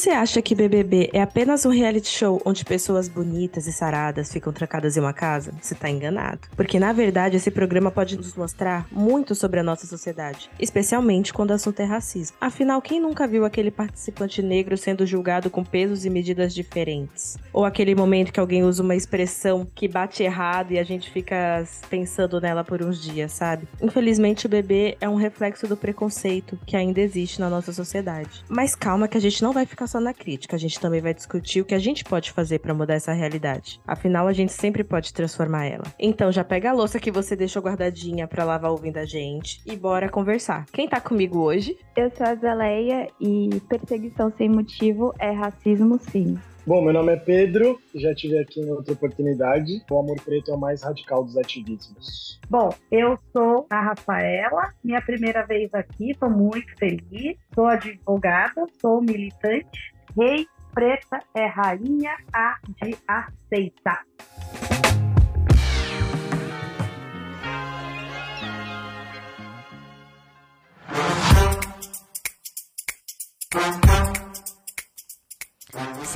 Você acha que BBB é apenas um reality show onde pessoas bonitas e saradas ficam trancadas em uma casa, você tá enganado. Porque na verdade esse programa pode nos mostrar muito sobre a nossa sociedade, especialmente quando o assunto é racismo. Afinal, quem nunca viu aquele participante negro sendo julgado com pesos e medidas diferentes? Ou aquele momento que alguém usa uma expressão que bate errado e a gente fica pensando nela por uns dias, sabe? Infelizmente o bebê é um reflexo do preconceito que ainda existe na nossa sociedade. Mas calma que a gente não vai ficar na crítica, a gente também vai discutir o que a gente pode fazer para mudar essa realidade. Afinal, a gente sempre pode transformar ela. Então já pega a louça que você deixou guardadinha para lavar ouvindo a gente e bora conversar. Quem tá comigo hoje? Eu sou a Zaleia e perseguição sem motivo é racismo sim. Bom, meu nome é Pedro, já tive aqui em outra oportunidade. O amor preto é o mais radical dos ativismos. Bom, eu sou a Rafaela, minha primeira vez aqui, estou muito feliz. Sou advogada, sou militante. Rei preta é rainha, a de aceita.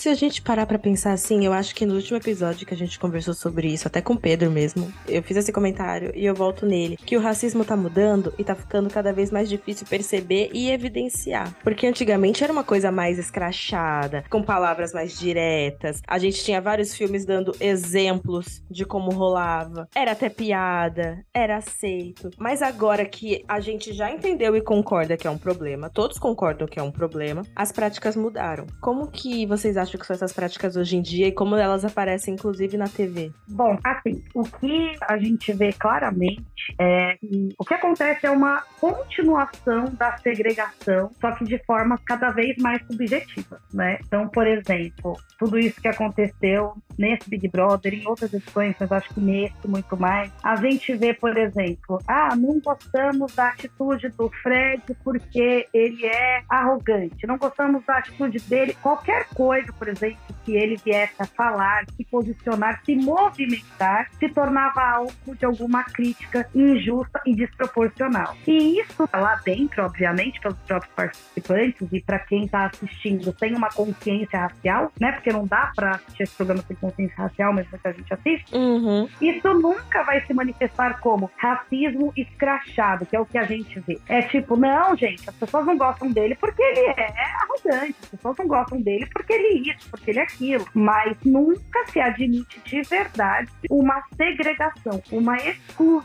Se a gente parar pra pensar assim, eu acho que no último episódio que a gente conversou sobre isso, até com o Pedro mesmo, eu fiz esse comentário e eu volto nele, que o racismo tá mudando e tá ficando cada vez mais difícil perceber e evidenciar. Porque antigamente era uma coisa mais escrachada, com palavras mais diretas. A gente tinha vários filmes dando exemplos de como rolava. Era até piada, era aceito. Mas agora que a gente já entendeu e concorda que é um problema, todos concordam que é um problema, as práticas mudaram. Como que você vocês acham que são essas práticas hoje em dia e como elas aparecem, inclusive, na TV? Bom, assim, o que a gente vê claramente é que o que acontece é uma continuação da segregação, só que de forma cada vez mais subjetiva, né? Então, por exemplo, tudo isso que aconteceu nesse Big Brother, em outras edições, mas acho que nesse muito mais, a gente vê, por exemplo, ah, não gostamos da atitude do Fred porque ele é arrogante, não gostamos da atitude dele, qualquer coisa, por exemplo, que ele viesse a falar, se posicionar, se movimentar, se tornava alvo de alguma crítica injusta e desproporcional. E isso lá dentro, obviamente, pelos próprios participantes e para quem está assistindo tem uma consciência racial, né? Porque não dá para assistir esse programa sem consciência racial, mas muita gente assiste. Uhum. Isso nunca vai se manifestar como racismo escrachado, que é o que a gente vê. É tipo, não, gente, as pessoas não gostam dele porque ele é arrogante, as pessoas não gostam dele porque ele é isso, porque ele é aquilo. Mas nunca se admite de verdade uma segregação, uma exclusão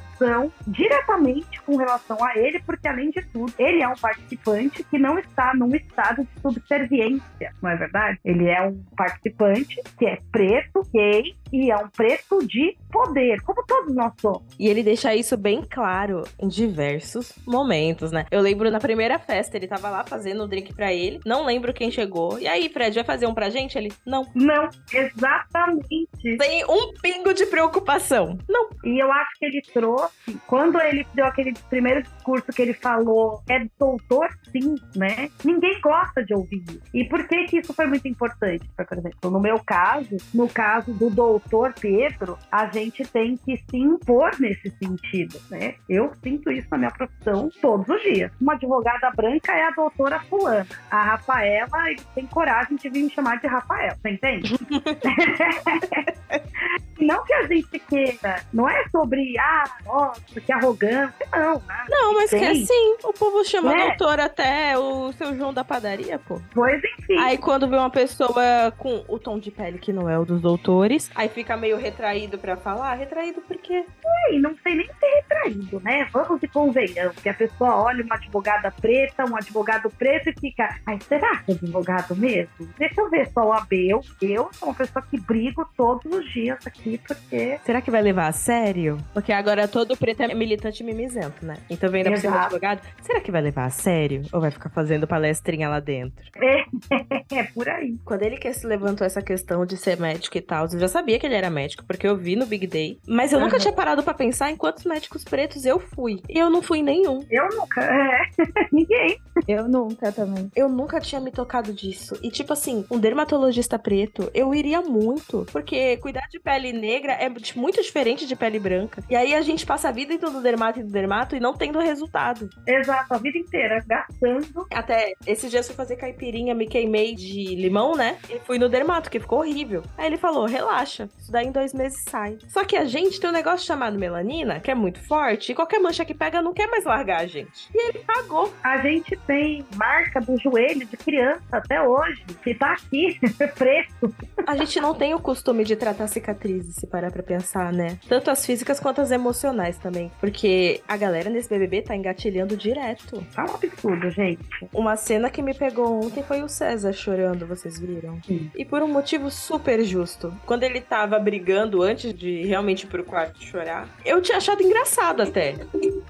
diretamente com relação a ele, porque além de tudo, ele é um participante que não está num estado de subserviência, não é verdade? Ele é um participante que é preto, gay e é um preto de poder, como todos nós somos. E ele deixa isso bem claro em diversos momentos, né? Eu lembro na primeira festa, ele tava lá fazendo o um drink para ele, não lembro quem chegou. E aí, Fred, vai fazer um pra gente? Ele, não. Não, exatamente. Tem um pingo de preocupação. Não. E eu acho que ele trouxe, quando ele deu aquele primeiro discurso que ele falou, é doutor sim, né? Ninguém gosta de ouvir isso. E por que que isso foi muito importante? Por exemplo, no meu caso, no caso do doutor Pedro, a gente tem que se impor nesse sentido, né? Eu sinto isso na minha profissão todos os dias. Uma advogada branca é a doutora fulana. A Rafaela tem coragem de vir me chamar de Rafael, você entende? Não que a gente queira. Não é sobre, ah, nossa, que arrogância. Não, né? Não, mas que Tem. assim, o povo chama Né? doutor até o seu João da padaria, pô. Pois enfim. Aí quando vê uma pessoa com o tom de pele que não é o dos doutores, aí fica meio retraído pra falar. Retraído por quê? E não sei nem ser retraído, né? Vamos e convenhamos que a pessoa olha uma advogada preta, um advogado preto e fica, ai, será que é advogado mesmo? Deixa eu ver só o AB. Eu, eu sou uma pessoa que brigo todos os dias aqui, porque Será que vai levar a sério? Porque agora todo preto é militante mimizento, né? Então vem da por cima advogado. Será que vai levar a sério? Ou vai ficar fazendo palestrinha lá dentro? é por aí. Quando ele que se levantou essa questão de ser médico e tal, eu já sabia que ele era médico, porque eu vi no Big Day. Mas eu nunca Aham. tinha parado pra pensar em quantos médicos pretos eu fui. E eu não fui nenhum. Eu nunca, é, ninguém. Eu nunca também. Eu nunca tinha me tocado disso. E, tipo assim, um dermatologista preto, eu iria muito. Porque cuidar de pele negra é muito diferente de pele branca. E aí a gente passa a vida indo no dermato e do dermato e não tendo resultado. Exato, a vida inteira gastando. Até esses dias eu fui fazer caipirinha, me queimei de limão, né? E fui no dermato, que ficou horrível. Aí ele falou: relaxa, isso daí em dois meses sai. Só que a gente tem um negócio chamado melanina, que é muito forte, e qualquer mancha que pega não quer mais largar a gente. E ele pagou. A gente tem marca do joelho de criança até hoje, que tá aqui, preto. A gente não tem o costume de tratar se parar pra pensar, né? Tanto as físicas quanto as emocionais também. Porque a galera nesse BBB tá engatilhando direto. Tá um absurdo, gente. Uma cena que me pegou ontem foi o César chorando, vocês viram? Sim. E por um motivo super justo. Quando ele tava brigando antes de realmente ir pro quarto chorar, eu tinha achado engraçado até.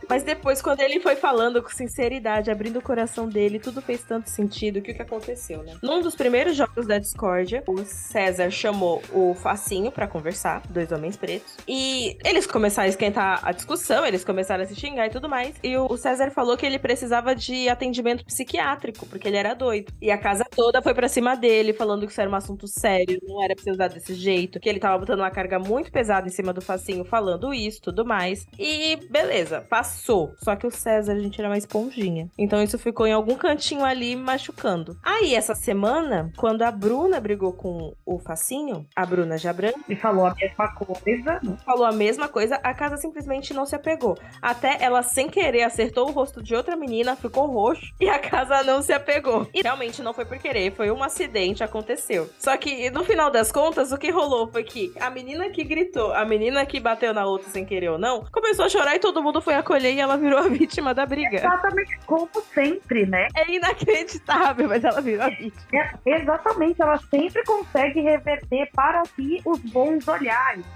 Mas depois, quando ele foi falando com sinceridade, abrindo o coração dele, tudo fez tanto sentido que o que aconteceu, né? Num dos primeiros jogos da discórdia, o César chamou o Facinho pra conversar, dois homens pretos. E eles começaram a esquentar a discussão, eles começaram a se xingar e tudo mais. E o César falou que ele precisava de atendimento psiquiátrico, porque ele era doido. E a casa toda foi pra cima dele, falando que isso era um assunto sério, não era pra ser usado desse jeito, que ele tava botando uma carga muito pesada em cima do Facinho, falando isso, tudo mais. E beleza, passou. Só que o César, a gente era uma esponjinha. Então isso ficou em algum cantinho ali machucando. Aí, essa semana, quando a Bruna brigou com o Facinho, a Bruna Jabran E falou mesma coisa. falou a mesma coisa, a casa simplesmente não se apegou. Até ela, sem querer, acertou o rosto de outra menina, ficou roxo e a casa não se apegou. E realmente não foi por querer, foi um acidente, aconteceu. Só que no final das contas, o que rolou foi que a menina que gritou, a menina que bateu na outra sem querer ou não, começou a chorar e todo mundo foi acolher e ela virou a vítima da briga. Exatamente como sempre, né? É inacreditável, mas ela virou a vítima. É, exatamente, ela sempre consegue reverter para si os bons olhares.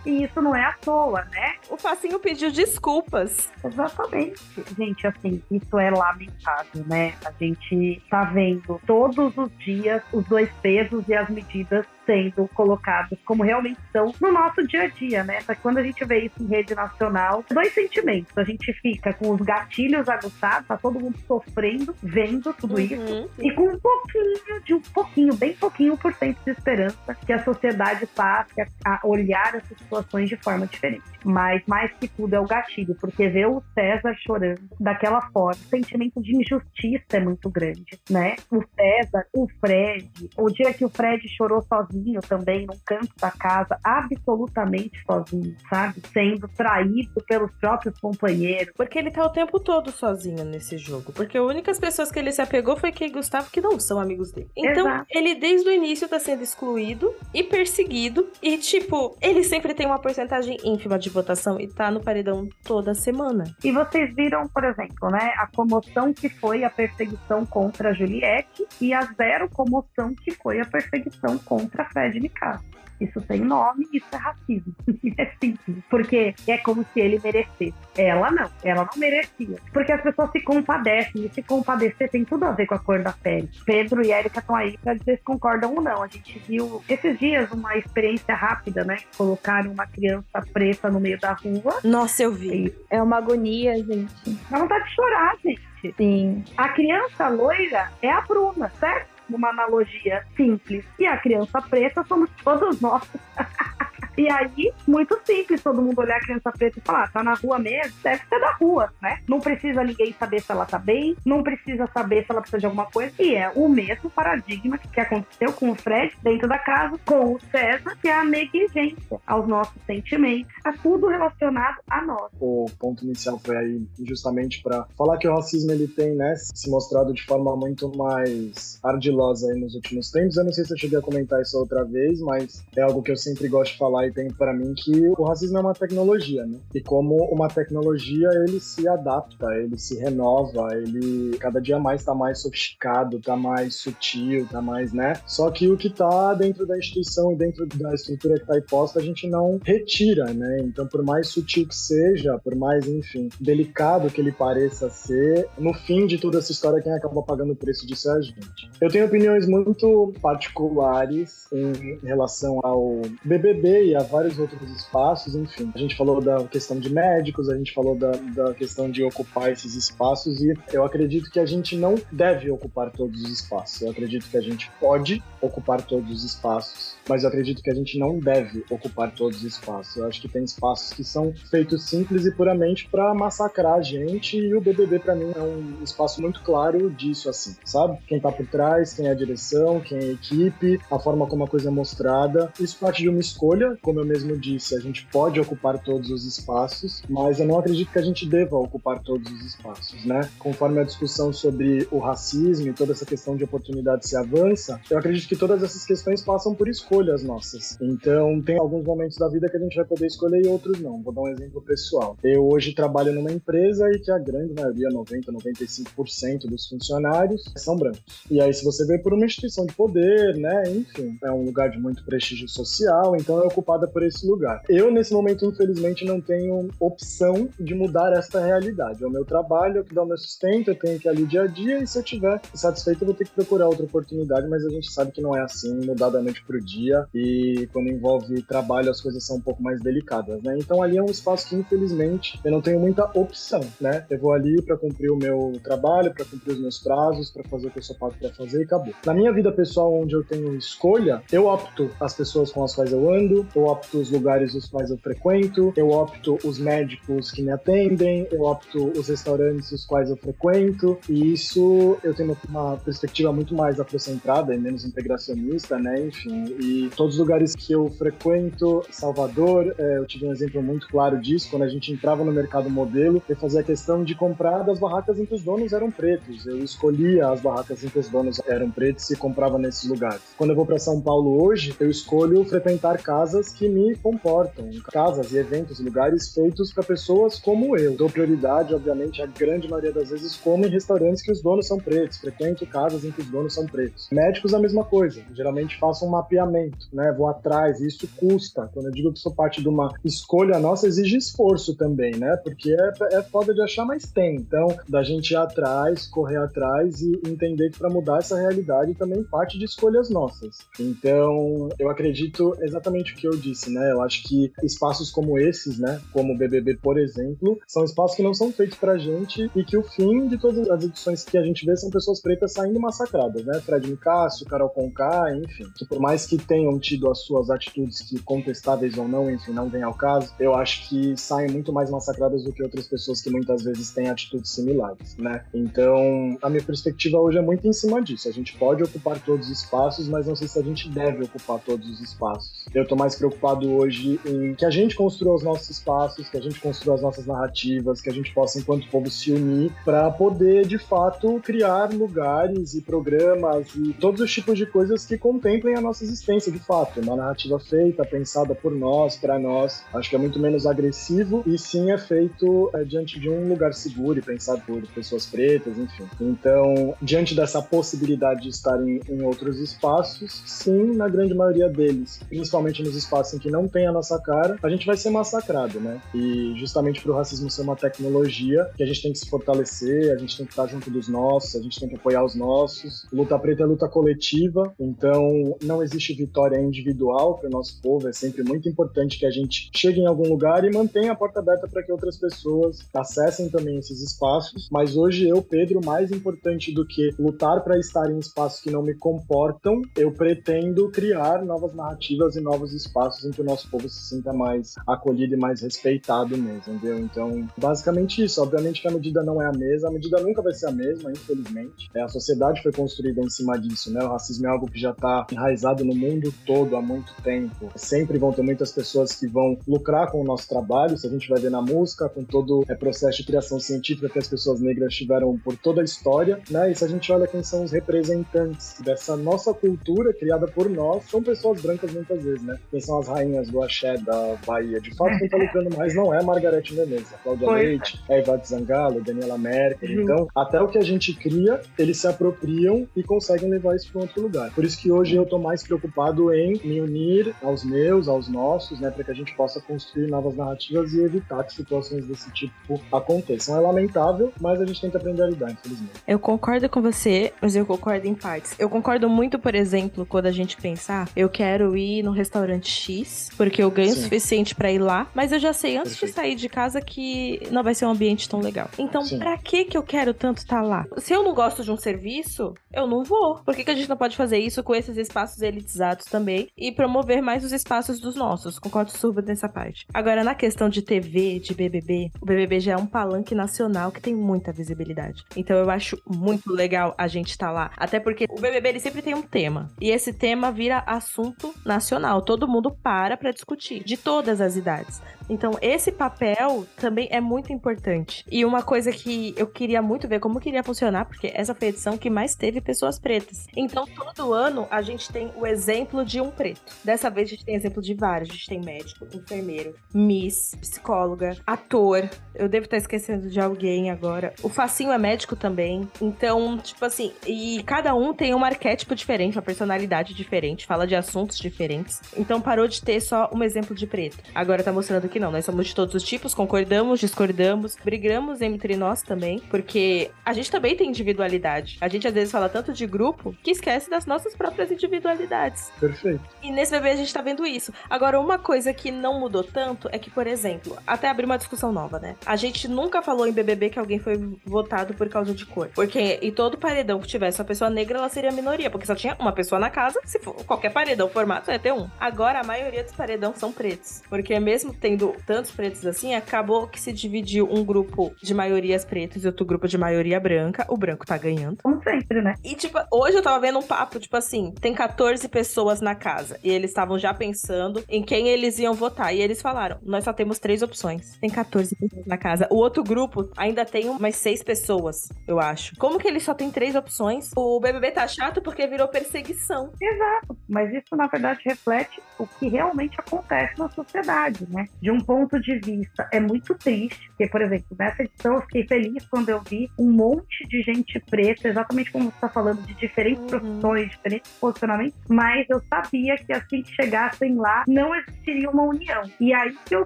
E isso não é à toa, né? O Facinho pediu desculpas. Exatamente. Gente, assim, isso é lamentável, né? A gente tá vendo todos os dias os dois pesos e as medidas sendo colocados como realmente são no nosso dia a dia, né? Que quando a gente vê isso em rede nacional, dois sentimentos. A gente fica com os gatilhos aguçados, tá todo mundo sofrendo, vendo tudo isso. Uhum. E com um pouquinho, de um pouquinho, bem pouquinho por cento de esperança que a sociedade passe a, a olhar essas situações de forma diferente. Mas mais que tudo é o gatilho, porque ver o César chorando daquela forma, o sentimento de injustiça é muito grande, né? O César, o Fred, o dia que o Fred chorou sozinho também, num canto da casa, absolutamente sozinho, sabe? Sendo traído pelos próprios companheiros. Porque ele tá o tempo todo sozinho nesse jogo. Porque as únicas pessoas que ele se apegou foi que Gustavo, que não são amigos dele. Então, Exato. ele desde o início tá sendo excluído e perseguido. E, tipo, ele sempre tem uma porcentagem ínfima de votação e tá no paredão toda semana. E vocês viram, por exemplo, né, a comoção que foi a perseguição contra a Juliette e a zero comoção que foi a perseguição contra Fred Nicasso. Isso tem nome, isso é racismo. é simples. Porque é como se ele merecesse. Ela não, ela não merecia. Porque as pessoas se compadecem, e se compadecer tem tudo a ver com a cor da pele. Pedro e Érica estão aí pra dizer se concordam ou não. A gente viu esses dias uma experiência rápida, né? Colocaram uma criança preta no meio da rua. Nossa, eu vi. É uma agonia, gente. Dá vontade de chorar, gente. Sim. A criança loira é a Bruna, certo? Numa analogia simples. E a criança preta somos todos nós. E aí, muito simples, todo mundo olhar a criança preta e falar, tá na rua mesmo, deve ser da rua, né? Não precisa ninguém saber se ela tá bem, não precisa saber se ela precisa de alguma coisa. E é o mesmo paradigma que aconteceu com o Fred dentro da casa, com o César, que é a negligência aos nossos sentimentos, a tudo relacionado a nós. O ponto inicial foi aí justamente para falar que o racismo ele tem, né, se mostrado de forma muito mais ardilosa aí nos últimos tempos. Eu não sei se eu cheguei a comentar isso outra vez, mas é algo que eu sempre gosto de falar tem para mim que o racismo é uma tecnologia, né? E como uma tecnologia, ele se adapta, ele se renova, ele cada dia mais tá mais sofisticado, tá mais sutil, tá mais, né? Só que o que tá dentro da instituição e dentro da estrutura que tá imposta, a gente não retira, né? Então, por mais sutil que seja, por mais, enfim, delicado que ele pareça ser, no fim de toda essa história, quem acaba pagando o preço disso é a gente. Eu tenho opiniões muito particulares em relação ao BBB e a vários outros espaços, enfim. A gente falou da questão de médicos, a gente falou da, da questão de ocupar esses espaços e eu acredito que a gente não deve ocupar todos os espaços. Eu acredito que a gente pode ocupar todos os espaços, mas eu acredito que a gente não deve ocupar todos os espaços. Eu acho que tem espaços que são feitos simples e puramente para massacrar a gente e o BBB para mim é um espaço muito claro disso assim, sabe? Quem tá por trás, quem é a direção, quem é a equipe, a forma como a coisa é mostrada. Isso parte de uma escolha, como eu mesmo disse, a gente pode ocupar todos os espaços, mas eu não acredito que a gente deva ocupar todos os espaços, né? Conforme a discussão sobre o racismo e toda essa questão de oportunidade se avança, eu acredito que todas essas questões passam por escolhas nossas. Então, tem alguns momentos da vida que a gente vai poder escolher e outros não. Vou dar um exemplo pessoal. Eu hoje trabalho numa empresa e que a grande maioria, 90, 95% dos funcionários são brancos. E aí, se você vê por uma instituição de poder, né, enfim, é um lugar de muito prestígio social, então é ocupada por esse lugar. Eu, nesse momento, infelizmente, não tenho opção de mudar esta realidade. É o meu trabalho, é o que dá o meu sustento, eu tenho que ir ali dia a dia, e se eu tiver satisfeito, eu vou ter que procurar outra oportunidade, mas a gente sabe que não é assim, mudar da noite pro dia, e quando envolve trabalho, as coisas são um pouco mais delicadas, né? Então ali é um espaço que, infelizmente, eu não tenho muita opção, né? Eu vou ali para cumprir o meu trabalho, para cumprir os meus prazos, para fazer o que eu sou pago para fazer e acabou. Na minha vida pessoal, onde eu tenho escolha, eu opto as pessoas com as quais eu ando, eu opto os lugares os quais eu frequento, eu opto os médicos que me atendem, eu opto os restaurantes os quais eu frequento, e isso eu tenho uma perspectiva muito mais afrocentrada e menos integracionista, né? Enfim, e todos os lugares que eu frequento, Salvador, é, eu tive um exemplo muito claro disso, quando a gente entrava no mercado modelo, eu fazia questão de comprar das barracas em que os donos eram pretos, eu escolhia as barracas em que os donos eram pretos e comprava nesses lugares. Quando eu vou para São Paulo hoje, eu escolho frequentar casas que me comportam, casas e eventos, lugares feitos para pessoas como eu. Dou prioridade, obviamente, a grande maioria das vezes como em restaurantes que os donos são pretos, frequento casas em que os donos são pretos. Médicos a mesma coisa, geralmente faço um mapeamento, né? Vou atrás, isso custa. Quando eu digo que sou parte de uma escolha nossa, exige esforço também, né? Porque é, é foda de achar, mas tem. Então, da gente ir atrás, correr atrás e entender que para mudar essa realidade também parte de escolhas nossas. Então, eu acredito exatamente o que eu disse, né? Eu acho que espaços como esses, né? Como o BBB, por exemplo, são espaços que não são feitos pra gente e que o fim de todas as edições que a gente vê são pessoas pretas saindo massacradas, né? Fred Nicásio, Carol Conká, enfim. Que por mais que tenham tido as suas atitudes que contestáveis ou não, enfim, não vem ao caso, eu acho que saem muito mais massacradas do que outras pessoas que muitas vezes têm atitudes similares, né? Então, a minha perspectiva hoje é muito em cima disso. A gente pode ocupar todos os espaços, mas não sei se a gente deve ocupar todos os espaços. Eu tô mais preocupado hoje em que a gente construa os nossos espaços, que a gente construa as nossas narrativas, que a gente possa, enquanto povo, se unir para poder, de fato, criar lugares e programas e todos os tipos de coisas que contemplem a nossa existência, de fato. Uma narrativa feita, pensada por nós, para nós. Acho que é muito menos agressivo e sim é feito é, diante de um lugar seguro e pensado por pessoas pretas, enfim. Então, diante dessa possibilidade de estar em, em outros espaços, sim, na grande maioria deles, principalmente nos espaços em que não tem a nossa cara, a gente vai ser massacrado, né? E justamente para o racismo ser uma tecnologia, que a gente tem que se fortalecer, a gente tem que estar junto dos nossos, a gente tem que apoiar os nossos. Luta preta é luta coletiva, então não existe vitória individual para o nosso povo, é sempre muito importante que a gente chegue em algum lugar e mantenha a porta aberta para que outras pessoas acessem também esses espaços. Mas hoje eu, Pedro, mais importante do que lutar para estar em espaços que não me comportam, eu pretendo criar novas narrativas e novos espaços espaços em que o nosso povo se sinta mais acolhido e mais respeitado mesmo, entendeu? Então, basicamente isso. Obviamente que a medida não é a mesma, a medida nunca vai ser a mesma, infelizmente. É, a sociedade foi construída em cima disso, né? O racismo é algo que já está enraizado no mundo todo há muito tempo. Sempre vão ter muitas pessoas que vão lucrar com o nosso trabalho, se a gente vai ver na música, com todo o processo de criação científica que as pessoas negras tiveram por toda a história, né? E se a gente olha quem são os representantes dessa nossa cultura criada por nós, são pessoas brancas muitas vezes, né? Quem são as rainhas do axé da Bahia? De fato, quem está lucrando mais não é Margarete Menezes, a Cláudia Foi. Leite, é Ivete Zangalo, Daniela Merkel. Uhum. Então, até o que a gente cria, eles se apropriam e conseguem levar isso para outro lugar. Por isso que hoje eu estou mais preocupado em me unir aos meus, aos nossos, né? Para que a gente possa construir novas narrativas e evitar que situações desse tipo aconteçam. É lamentável, mas a gente tem que aprender a lidar, infelizmente. Eu concordo com você, mas eu concordo em partes. Eu concordo muito, por exemplo, quando a gente pensar, ah, eu quero ir no restaurante X, porque eu ganho o suficiente para ir lá, mas eu já sei antes Perfeito. de sair de casa que não vai ser um ambiente tão legal. Então, para que que eu quero tanto estar tá lá? Se eu não gosto de um serviço, eu não vou. Por que, que a gente não pode fazer isso com esses espaços elitizados também e promover mais os espaços dos nossos? Concordo super nessa parte. Agora, na questão de TV, de BBB, o BBB já é um palanque nacional que tem muita visibilidade. Então, eu acho muito legal a gente estar tá lá. Até porque o BBB ele sempre tem um tema. E esse tema vira assunto nacional. Todo mundo para para discutir, de todas as idades. Então, esse papel também é muito importante. E uma coisa que eu queria muito ver como queria funcionar, porque essa foi a edição que mais teve pessoas pretas. Então, todo ano a gente tem o exemplo de um preto. Dessa vez a gente tem exemplo de vários. A gente tem médico, enfermeiro, miss, psicóloga, ator. Eu devo estar esquecendo de alguém agora. O Facinho é médico também. Então, tipo assim, e cada um tem um arquétipo diferente, uma personalidade diferente, fala de assuntos diferentes. Então parou de ter só um exemplo de preto. Agora tá mostrando que não, nós somos de todos os tipos, concordamos, discordamos, brigamos entre nós também, porque a gente também tem individualidade. A gente às vezes fala tanto de grupo que esquece das nossas próprias individualidades. Perfeito. E nesse bebê a gente tá vendo isso. Agora, uma coisa que não mudou tanto é que, por exemplo, até abrir uma discussão nova, né? A gente nunca falou em BBB que alguém foi votado por causa de cor. Porque em todo paredão que tivesse uma pessoa negra, ela seria minoria, porque só tinha uma pessoa na casa, se for qualquer paredão formato, ia ter um. Agora, a maioria dos paredões são pretos. Porque mesmo tendo tantos pretos assim, acabou que se dividiu um grupo de maiorias pretas e outro grupo de maioria branca. O branco tá ganhando. Como sempre, né? E, tipo, hoje eu tava vendo um papo, tipo assim, tem 14 pessoas na casa. E eles estavam já pensando em quem eles iam votar. E eles falaram: nós só temos três opções. Tem 14 pessoas na casa. O outro grupo ainda tem umas seis pessoas, eu acho. Como que ele só tem três opções? O BBB tá chato porque virou perseguição. Exato. Mas isso, na verdade, reflete o que realmente acontece na sociedade, né? De um ponto de vista, é muito triste, porque, por exemplo, nessa edição eu fiquei feliz quando eu vi um monte de gente preta, exatamente como você está falando, de diferentes uhum. profissões, diferentes posicionamentos, mas eu sabia que assim que chegassem lá, não existiria uma união. E aí que eu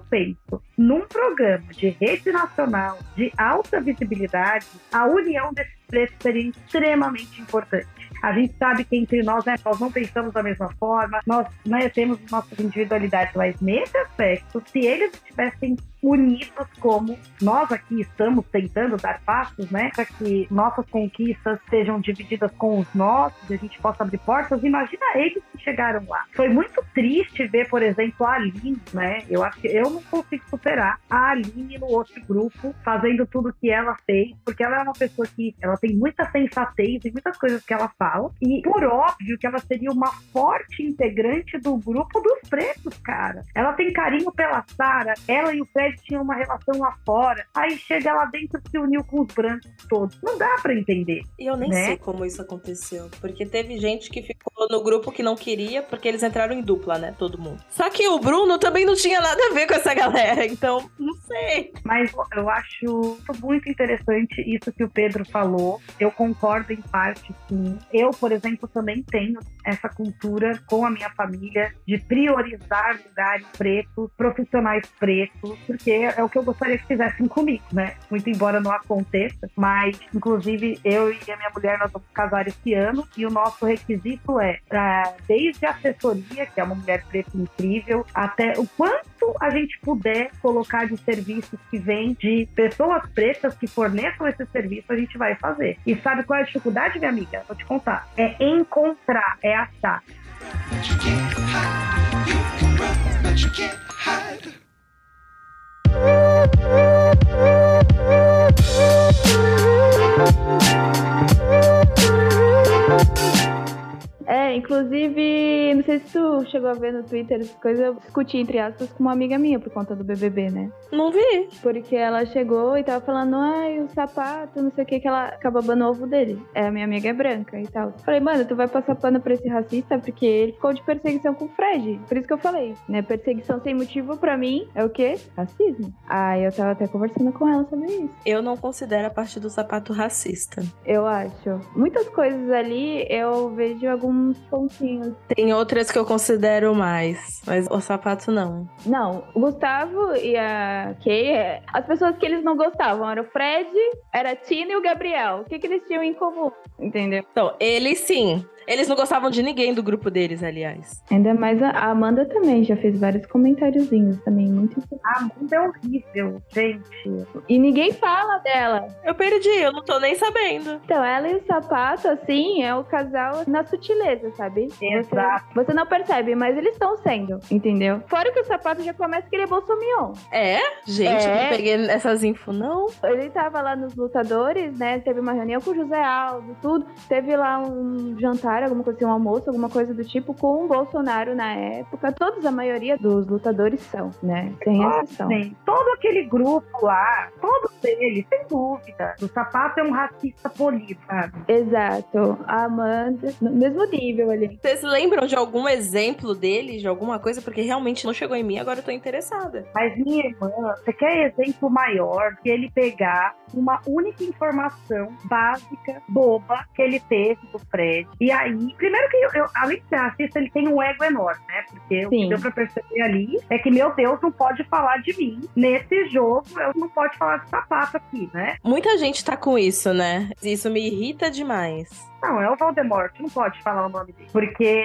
penso, num programa de rede nacional, de alta visibilidade, a união desses pretos seria extremamente importante. A gente sabe que entre nós, né, nós não pensamos da mesma forma, nós né, temos nossas individualidades, mas nesse aspecto, se eles estivessem unidos como nós aqui estamos tentando dar passos, né, para que nossas conquistas sejam divididas com os nossos, a gente possa abrir portas. Imagina eles que chegaram lá. Foi muito triste ver, por exemplo, a Aline, né? Eu acho que eu não consigo superar a Aline no outro grupo, fazendo tudo que ela fez, porque ela é uma pessoa que ela tem muita sensatez e muitas coisas que ela fala, e por óbvio que ela seria uma forte integrante do grupo dos pretos, cara. Ela tem carinho pela Sara, ela e o Fred tinham uma relação lá fora. Aí chega lá dentro se uniu com os brancos todos. Não dá para entender. E eu nem né? sei como isso aconteceu. Porque teve gente que ficou no grupo que não queria, porque eles entraram em dupla, né? Todo mundo. Só que o Bruno também não tinha nada a ver com essa galera. Então, não sei. Mas eu acho muito interessante isso que o Pedro falou. Eu concordo em parte, sim. Eu, por exemplo, também tenho essa cultura com a minha família de priorizar lugares pretos, profissionais pretos, porque é o que eu gostaria que fizessem comigo, né? Muito embora não aconteça, mas inclusive eu e a minha mulher nós vamos casar esse ano e o nosso requisito é desde a assessoria, que é uma mulher preta incrível, até o quanto a gente puder colocar de serviços que vêm de pessoas pretas que forneçam esse serviço, a gente vai fazer. E sabe qual é a dificuldade, minha amiga? Vou te contar. É encontrar, é achar. that you can't hide. É, Ooh. Inclusive, não sei se tu chegou a ver no Twitter essas coisas, eu discuti entre aspas com uma amiga minha por conta do BBB, né? Não vi. Porque ela chegou e tava falando, ai, o sapato, não sei o que, que ela acaba babando o ovo dele. É, a minha amiga é branca e tal. Falei, mano, tu vai passar pano pra esse racista porque ele ficou de perseguição com o Fred. Por isso que eu falei, né? Perseguição sem motivo pra mim é o quê? Racismo. Aí eu tava até conversando com ela sobre isso. Eu não considero a parte do sapato racista. Eu acho. Muitas coisas ali eu vejo alguns pontinhos. Tem outras que eu considero mais, mas o sapato não. Não, o Gustavo e a Kay, é- as pessoas que eles não gostavam era o Fred, era a Tina e o Gabriel. O que, que eles tinham em comum? Entendeu? Então, eles sim. Eles não gostavam de ninguém do grupo deles, aliás. Ainda mais a Amanda também já fez vários comentáriozinhos também, muito importante. A Amanda é horrível, gente. E ninguém fala dela. Eu perdi, eu não tô nem sabendo. Então, ela e o sapato, assim, é o casal na sutileza, sabe? Exato. Você, você não percebe, mas eles estão sendo, entendeu? Fora que o sapato já começa que ele é bolsominion. É? Gente, eu É. não peguei essas info, não. Ele tava lá nos lutadores, né? Teve uma reunião com o José Aldo, tudo. Teve lá um jantar, alguma coisa assim, um almoço, alguma coisa do tipo, com o Bolsonaro na época. Todos, a maioria dos lutadores são, né? Sem exceção. Sim, todo aquele grupo lá, todos eles, sem dúvida. O sapato é um racista polido, sabe? Exato. A Amanda, no mesmo nível ali. Vocês lembram de algum exemplo dele, de alguma coisa? Porque realmente não chegou em mim, agora eu tô interessada. Mas minha irmã, você quer exemplo maior que ele pegar uma única informação básica, boba, que ele teve do Fred. E aí, primeiro que eu, eu- além de ser racista, ele tem um ego enorme, né? Porque o que Sim. deu pra perceber ali é que, meu Deus, não pode falar de mim. Nesse jogo, eu não pode falar de sapato aqui, né? Muita gente tá com isso, né? Isso me irrita demais. Não, é o Voldemort, não pode falar o nome dele. Porque,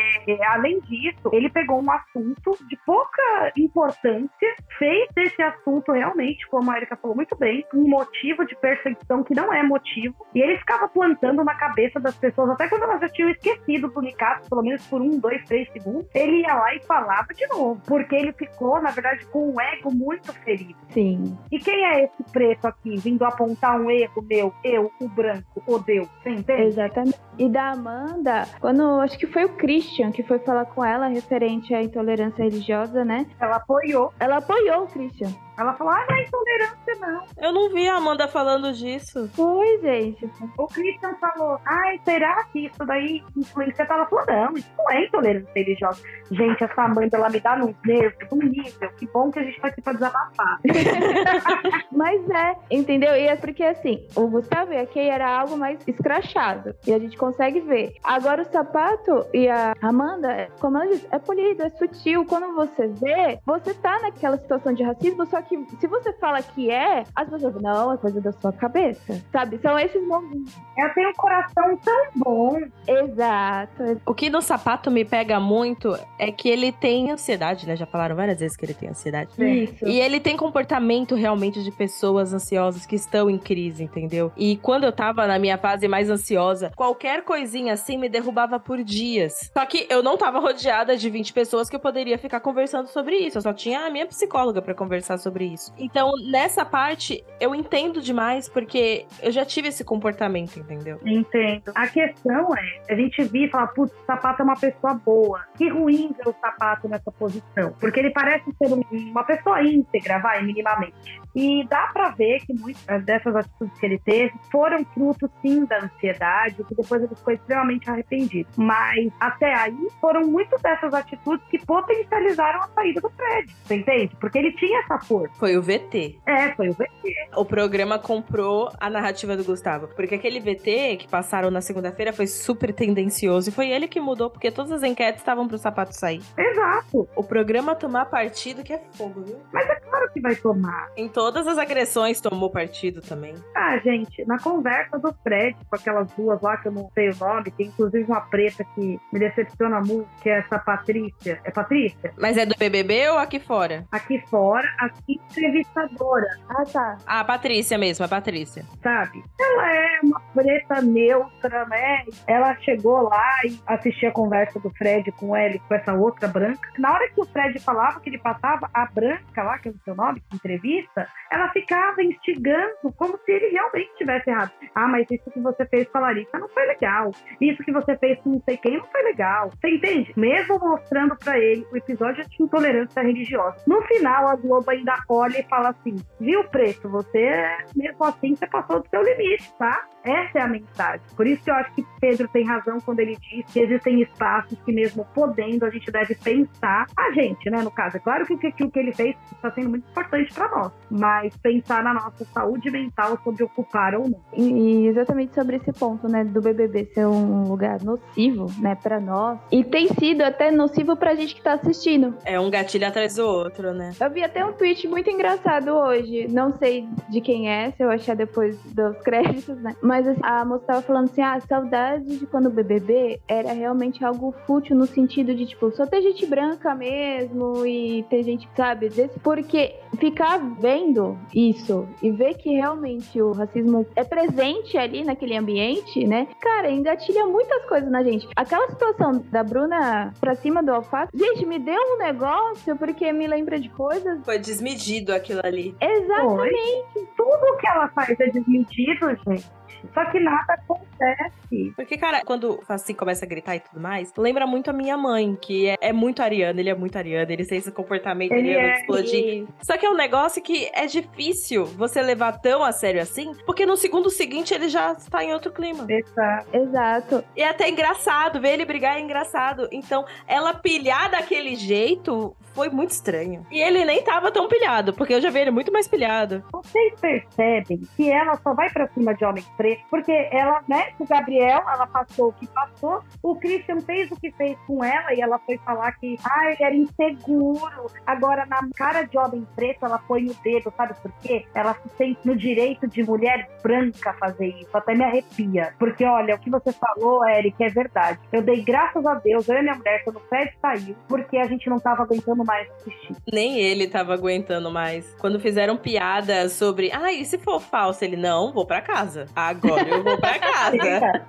além disso, ele pegou um assunto de pouca importância, fez desse assunto realmente, como a Erika falou muito bem, um motivo de perseguição que não é motivo. E ele ficava plantando na cabeça das pessoas, até quando elas já tinham esquecido do Nicasso, pelo menos por um, dois, três segundos, ele ia lá e falava de novo. Porque ele ficou, na verdade, com o ego muito ferido. Sim. E quem é esse preto aqui, vindo apontar um erro meu, eu, o branco, o Deus? Você entende? Exatamente. E da Amanda, quando acho que foi o Christian que foi falar com ela referente à intolerância religiosa, né? Ela apoiou. Ela apoiou o Christian. Ela falou: ah, não é intolerância, não. Eu não vi a Amanda falando disso. Foi, gente. O Christian falou: ai, será que isso daí influencia? Ela falou: não, isso não é intolerância religiosa. Gente, essa Amanda, ela me dá num nervo, num nível. Que bom que a gente vai ter pra desabafar. Mas é, entendeu? E é porque assim, o Gustavo e a Kay era algo mais escrachado. E a gente consegue ver. Agora o sapato e a Amanda, como ela disse, é polido, é sutil. Quando você vê, você tá naquela situação de racismo, só que se você fala que é, as pessoas não, é coisa da sua cabeça. Sabe? São esses momentos. Ela tem um coração tão bom. Exato. O que no sapato me pega muito é que ele tem ansiedade, né? Já falaram várias vezes que ele tem ansiedade. Isso. E ele tem comportamento realmente de pessoas ansiosas que estão em crise, entendeu? E quando eu tava na minha fase mais ansiosa, qualquer coisinha assim me derrubava por dias. Só que eu não tava rodeada de 20 pessoas que eu poderia ficar conversando sobre isso. Eu só tinha a minha psicóloga pra conversar sobre isso. Então, nessa parte, eu entendo demais porque eu já tive esse comportamento, entendeu? Entendo. A questão é, a gente vir e falar, putz, o sapato é uma pessoa boa. Que ruim ver o sapato nessa posição. Porque ele parece ser um- uma pessoa íntegra, vai, minimamente. E dá pra ver que muitas dessas atitudes que ele teve foram fruto, sim, da ansiedade, que depois ele ficou extremamente arrependido. Mas até aí foram muitas dessas atitudes que potencializaram a saída do Fred. Você entende? Porque ele tinha essa força. Foi o VT. É, foi o VT. O programa comprou a narrativa do Gustavo. Porque aquele VT que passaram na segunda-feira foi super tendencioso. E foi ele que mudou, porque todas as enquetes estavam pro sapato sair. Exato. O programa tomar partido que é fogo, viu? Mas é claro que vai tomar. Em todas as agressões tomou partido também. Ah, gente, na conversa do Fred com aquelas duas lá que eu não sei o nome, tem inclusive uma preta que me decepciona muito, que é essa Patrícia. É Patrícia? Mas é do BBB ou aqui fora? Aqui fora, entrevistadora. Ah, tá. A Patrícia mesmo, a Patrícia. Sabe? Ela é uma preta neutra, né? Ela chegou lá e assistia a conversa do Fred com ele, com essa outra branca. Na hora que o Fred falava que ele passava, a branca lá, que é o seu nome, que entrevista, ela ficava instigando como se ele realmente tivesse errado. Ah, mas isso que você fez com a Larissa não foi legal. Isso que você fez com não sei quem não foi legal. Você entende? Mesmo mostrando para ele o episódio de intolerância religiosa. No final, a Globo ainda olha e fala assim: viu, preto, você, mesmo assim, você passou do seu limite, tá? Essa é a mensagem. Por isso que eu acho que Pedro tem razão quando ele diz que existem espaços que, mesmo podendo, a gente deve pensar. A gente, né, no caso. É claro que aquilo que ele fez está sendo muito importante para nós, mas pensar na nossa saúde mental sobre ocupar ou não. E exatamente sobre esse ponto, né, do BBB ser um lugar nocivo, né, para nós. E tem sido até nocivo pra gente que tá assistindo. É um gatilho atrás do outro, né? Eu vi até um tweet muito engraçado hoje. Não sei de quem é, se eu achar depois dos créditos, né? Mas assim, a moça tava falando assim: ah, saudade de quando o BBB era realmente algo fútil no sentido de, tipo, só ter gente branca mesmo e ter gente, sabe, desse. Porque ficar vendo isso e ver que realmente o racismo é presente ali naquele ambiente, né? Cara, engatilha muitas coisas na gente. Aquela situação da Bruna pra cima do alface, gente, me deu um negócio porque me lembra de coisas. Foi desmedido aquilo ali. Exatamente. Foi. Tudo que ela faz é desmedido, gente. Só que nada acontece. Porque, cara, quando assim começa a gritar e tudo mais, lembra muito a minha mãe, que é, é muito ariana, ele é muito ariano, ele tem esse comportamento Ele ariano é, de explodir. Só que é um negócio que é difícil você levar tão a sério assim, porque no segundo seguinte ele já está em outro clima. Exato. Exato. E é até engraçado, ver ele brigar é engraçado. Então, ela pilhar daquele jeito foi muito estranho. E ele nem tava tão pilhado, porque eu já vi ele muito mais pilhado. Vocês percebem que ela só vai pra cima de homem preto porque ela, né, o Gabriel, ela passou o que passou, o Christian fez o que fez com ela e ela foi falar que, ah, ele era inseguro. Agora, na cara de homem preto, ela põe o dedo, sabe por quê? Ela se sente no direito de mulher branca fazer isso, até me arrepia. Porque, olha, o que você falou, Eric, é verdade. Eu dei graças a Deus, eu e minha mulher, quando o Fred saiu, porque a gente não tava aguentando mais assistir. Nem ele tava aguentando mais. Quando fizeram piada sobre, ah, e se for falso? Ele, não, vou pra casa. Agora eu vou pra casa.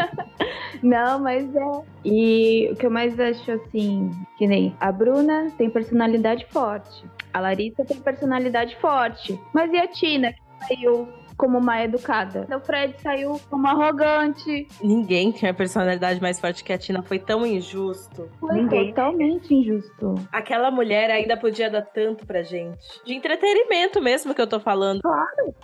Não, mas é. E o que eu mais acho assim, que nem a Bruna tem personalidade forte. A Larissa tem personalidade forte. Mas e a Tina, que saiu como uma educada? O Fred saiu como arrogante. Ninguém tinha personalidade mais forte que a Tina. Foi tão injusto. Foi Ninguém. totalmente injusto. Aquela mulher ainda podia dar tanto pra gente. De entretenimento mesmo que eu tô falando.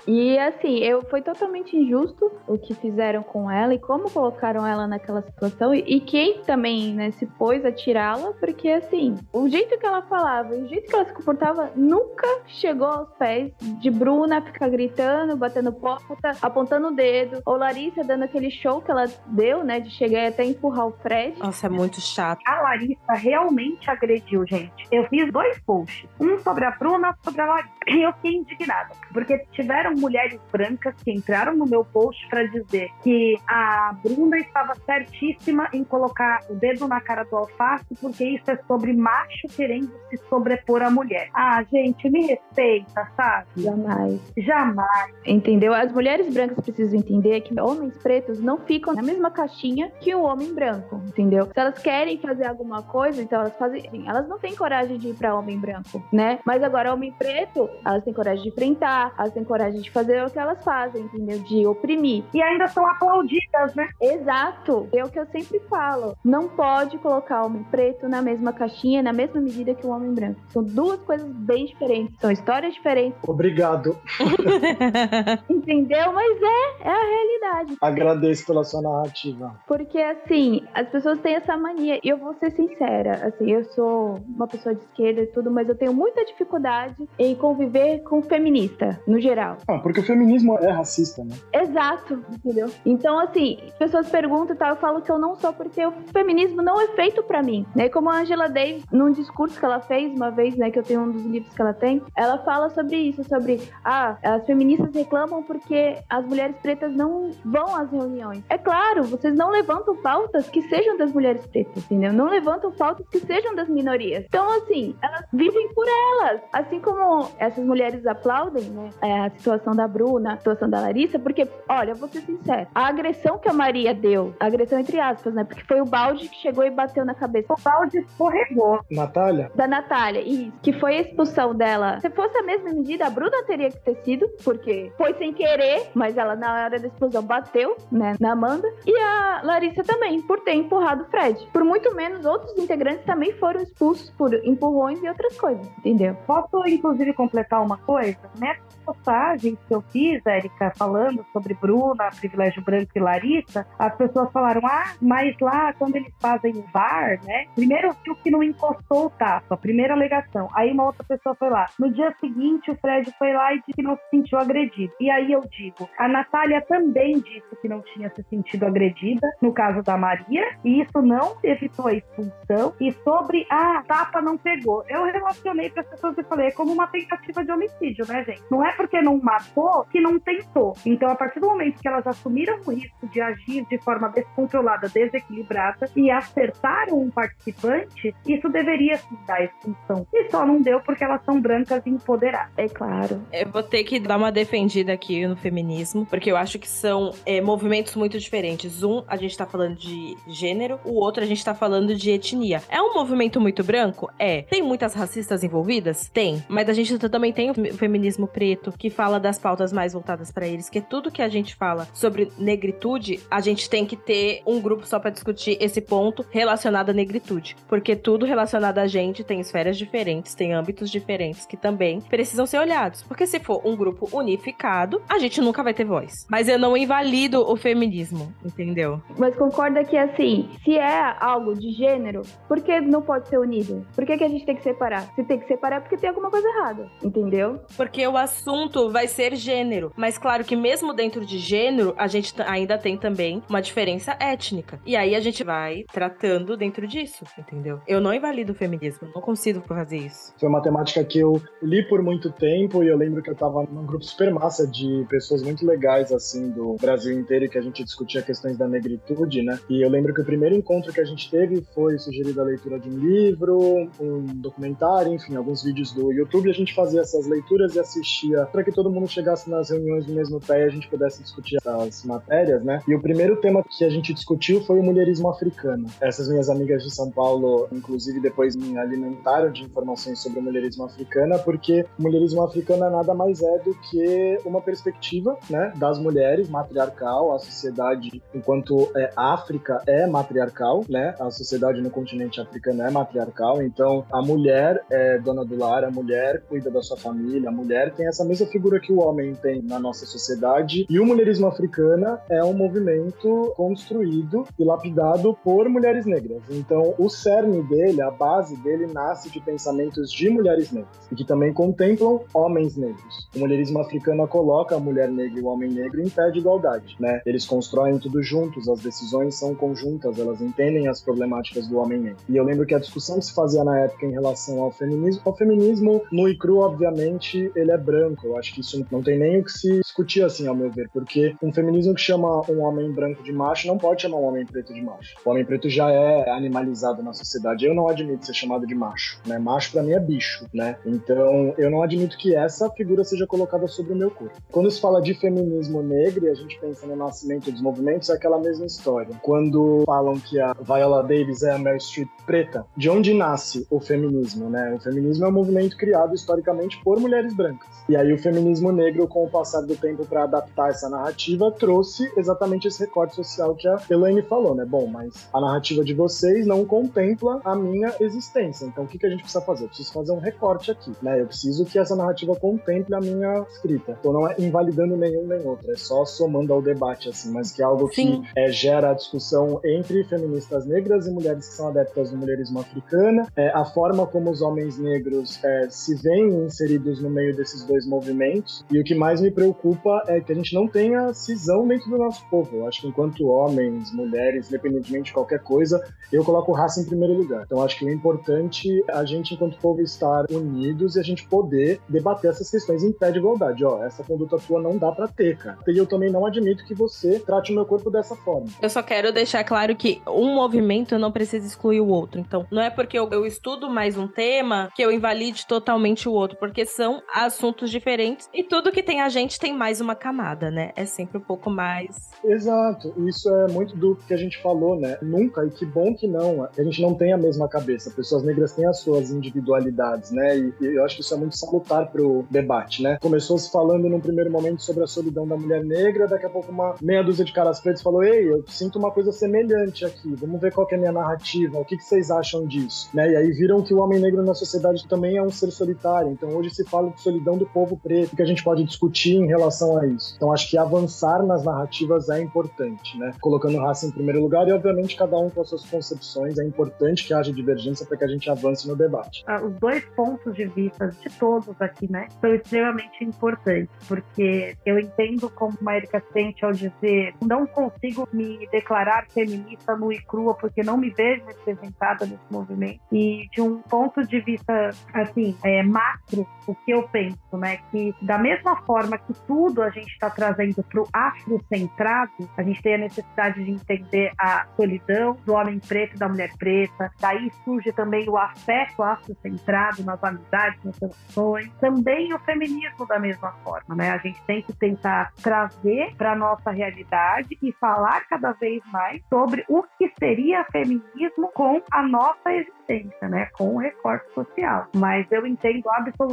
E assim, eu foi totalmente injusto o que fizeram com ela e como colocaram ela naquela situação e, e quem também né, se pôs a tirá-la, porque assim, o jeito que ela falava, o jeito que ela se comportava nunca chegou aos pés de Bruna ficar gritando, batendo porta, apontando o dedo, ou Larissa dando aquele show que ela deu, né, de chegar e até empurrar o Fred. Nossa, é muito chato. A Larissa realmente agrediu, gente. Eu fiz dois posts. Um sobre a Bruna, sobre a Larissa. E eu fiquei indignada. Porque tiveram mulheres brancas que entraram no meu post pra dizer que a Bruna estava certíssima em colocar o dedo na cara do alface, porque isso é sobre macho querendo se sobrepor à mulher. Ah, gente, me respeita, sabe? Jamais. Jamais. Entendeu? As mulheres brancas precisam entender que homens pretos não ficam na mesma caixinha que o homem branco, entendeu? Se elas querem fazer alguma coisa, então elas fazem. assim, Elas não têm coragem de ir pra homem branco, né? Mas agora, homem preto, elas têm coragem de enfrentar, elas têm coragem de fazer o que elas fazem, entendeu? De oprimir. E ainda são aplaudidas, né? Exato. É o que eu sempre falo. Não pode colocar homem preto na mesma caixinha, na mesma medida que o homem branco. São duas coisas bem diferentes. São histórias diferentes. Obrigado. Entendeu? Mas é, é a realidade. Agradeço pela sua narrativa. Porque, assim, as pessoas têm essa mania, e eu vou ser sincera, assim, eu sou uma pessoa de esquerda e tudo, mas eu tenho muita dificuldade em conviver com feminista, no geral. Ah, porque o feminismo é racista, né? Exato, entendeu? Então, assim, pessoas perguntam e tal, eu falo que eu não sou, porque o feminismo não é feito para mim, né? Como a Angela Davis, num discurso que ela fez uma vez, né, que eu tenho um dos livros que ela tem, ela fala sobre isso, sobre, ah, as feministas reclamam porque as mulheres pretas não vão às reuniões. É claro, vocês não levantam pautas que sejam das mulheres pretas, entendeu? Não levantam pautas que sejam das minorias. Então, assim, elas vivem por elas. Assim como essas mulheres aplaudem, né, é, a situação da Bruna, a situação da Larissa, porque, olha, vou ser sincero, a agressão que a Maria deu, agressão entre aspas, né, porque foi o balde que chegou e bateu na cabeça. O balde escorregou. Natália? Da Natália, isso. Que foi a expulsão dela. Se fosse a mesma medida, a Bruna teria que ter sido, porque foi sem querer, mas ela na hora da explosão bateu, né, na Amanda. E a Larissa também, por ter empurrado o Fred. Por muito menos, outros integrantes também foram expulsos por empurrões e outras coisas, entendeu? Posso, inclusive, completar uma coisa? Nessa postagem que eu fiz, Érica, falando sobre Bruna, Privilégio Branco e Larissa, as pessoas falaram, ah, mas lá, quando eles fazem o VAR, né, primeiro viu que não encostou o tapa, primeira alegação. Aí uma outra pessoa foi lá. No dia seguinte, o Fred foi lá e disse que não se sentiu agredido. E aí eu digo, a Natália também disse que não tinha se sentido agredida, no caso da Maria, e isso não evitou a expulsão. E sobre, ah, tapa não pegou. Eu relacionei para as pessoas e falei, é como uma tentativa de homicídio, né, gente? Não é porque não matou que não tentou. Então, a partir do momento que elas assumiram o risco de agir de forma descontrolada, desequilibrada e acertaram um participante, isso deveria se dar expulsão. E só não deu porque elas são brancas e empoderadas. É claro. Eu vou ter que dar uma defendida aqui no feminismo, porque eu acho que são é, movimentos muito diferentes. Um, a gente tá falando de gênero, o outro, a gente tá falando de etnia. É um movimento muito branco? É. Tem muitas racistas envolvidas? Tem. Mas a gente também tem o feminismo preto, que fala das pautas mais voltadas para eles, que é tudo que a gente fala sobre negritude, a gente tem que ter um grupo só para discutir esse ponto relacionado à negritude. Porque tudo relacionado a gente tem esferas diferentes, tem âmbitos diferentes que também precisam ser olhados. Porque se for um grupo unificado, a gente nunca vai ter voz. Mas eu não invalido o feminismo, entendeu? Mas concorda que, assim, se é algo de gênero, por que não pode ser unido? Por que, que a gente tem que separar? Se tem que separar é porque tem alguma coisa errada, entendeu? Porque o assunto vai ser gênero. Mas claro que mesmo dentro de gênero, a gente ainda tem também uma diferença étnica. E aí a gente vai tratando dentro disso, entendeu? Eu não invalido o feminismo, não consigo fazer isso. Foi uma temática que eu li por muito tempo e eu lembro que eu tava num grupo super massa de pessoas muito legais, assim, do Brasil inteiro, que a gente discutia questões da negritude, né? E eu lembro que o primeiro encontro que a gente teve foi sugerida a leitura de um livro, um documentário, enfim, alguns vídeos do YouTube. A gente fazia essas leituras e assistia para que todo mundo chegasse nas reuniões no mesmo pé e a gente pudesse discutir essas matérias, né? E o primeiro tema que a gente discutiu foi o mulherismo africano. Essas minhas amigas de São Paulo, inclusive, depois me alimentaram de informações sobre o mulherismo africano, porque o mulherismo africano nada mais é do que uma perspectiva, né, das mulheres matriarcal, a sociedade enquanto é, África é matriarcal, né? A sociedade no continente africano é matriarcal, então a mulher é dona do lar, a mulher cuida da sua família, a mulher tem essa mesma figura que o homem tem na nossa sociedade. E o mulherismo africano é um movimento construído e lapidado por mulheres negras. Então, o cerne dele, a base dele, nasce de pensamentos de mulheres negras e que também contemplam homens negros. O mulherismo africano coloca a mulher negra e o homem negro em pé de igualdade, né? Eles constroem tudo juntos, as decisões são conjuntas, elas entendem as problemáticas do homem negro. E eu lembro que a discussão que se fazia na época em relação ao feminismo, o feminismo no e cru, obviamente, ele é branco. Eu acho que isso não tem nem o que se discutir assim, ao meu ver, porque um feminismo que chama um homem branco de macho não pode chamar um homem preto de macho. O homem preto já é animalizado na sociedade. Eu não admito ser chamado de macho, né? Macho para mim é bicho, né? Então, eu não admito que essa figura seja colocada sobre o meu corpo. Quando se fala de feminismo negro e a gente pensa no nascimento dos movimentos, é aquela mesma história. Quando falam que a Viola Davis é a Meryl Streep preta, de onde nasce o feminismo, né? O feminismo é um movimento criado historicamente por mulheres brancas. E aí o feminismo negro, com o passar do tempo para adaptar essa narrativa, trouxe exatamente esse recorte social que a Elaine falou, né? Bom, mas a narrativa de vocês não contempla a minha existência. Então o que, que a gente precisa fazer? Eu preciso fazer um recorte aqui, né? Eu preciso que essa narrativa contemple a minha escrita. Então não é invalidando nenhum nem outro, é só somando ao debate, assim, mas que é algo Sim. que é, gera a discussão entre feministas negras e mulheres que são adeptas do mulherismo africana, é, a forma como os homens negros é, se veem inseridos no meio desses dois movimentos. E o que mais me preocupa é que a gente não tenha cisão dentro do nosso povo. Eu acho que enquanto homens, mulheres, independentemente de qualquer coisa, eu coloco raça em primeiro lugar. Então acho que o importante é a gente, enquanto povo, estar unidos e a gente poder debater essas questões em pé de igualdade. Ó, essa conduta tua não dá para ter, cara. E eu também não admito que você trate o meu corpo dessa forma. Eu só quero deixar claro que um movimento não precisa excluir o outro. Então, não é porque eu, eu estudo mais um tema que eu invalide totalmente o outro, porque são assuntos diferentes e tudo que tem a gente tem mais uma camada, né? É sempre um pouco mais. Exato. Isso é muito do que a gente falou, né? Nunca, e que bom que não, a gente não tem a mesma cabeça. Pessoas negras têm as suas individualidades, né? E, e eu acho que isso é muito salutar pro debate, né? Começou se falando num primeiro momento sobre a solidão da mulher negra, daqui a pouco uma meia dúzia de caras pretos falou: Ei, eu sinto uma coisa semelhante aqui, vamos ver qual é a minha narrativa, o que, que vocês acham disso? Né? E aí viram que o homem negro na sociedade também é um ser solitário. Então hoje se fala de solidão do povo preto, que a gente pode discutir em relação a isso. Então acho que avançar nas narrativas é importante, né? Colocando raça em primeiro lugar e obviamente cada um com as suas concepções. É importante que haja divergência para que a gente avance no debate. Ah, os dois pontos de vista de todos aqui, né, são extremamente importantes, porque eu entendo como uma Erika sente ao dizer não consigo me declarar feminista nua e crua porque não me vejo representada nesse movimento. E de um ponto de vista, assim, é, macro, o que eu penso, né? Que da mesma forma que tudo a gente está trazendo para o afrocentrado, a gente tem a necessidade de entender a solidão do homem preto e da mulher preta. Daí surge também o afeto afrocentrado nas amizades, nas relações. Também o feminismo da mesma forma, né? A gente tem que tentar trazer para nossa realidade e falar cada vez mais sobre o que seria feminismo com a nossa existência, né? Com o recorte social. Mas eu entendo absolutamente,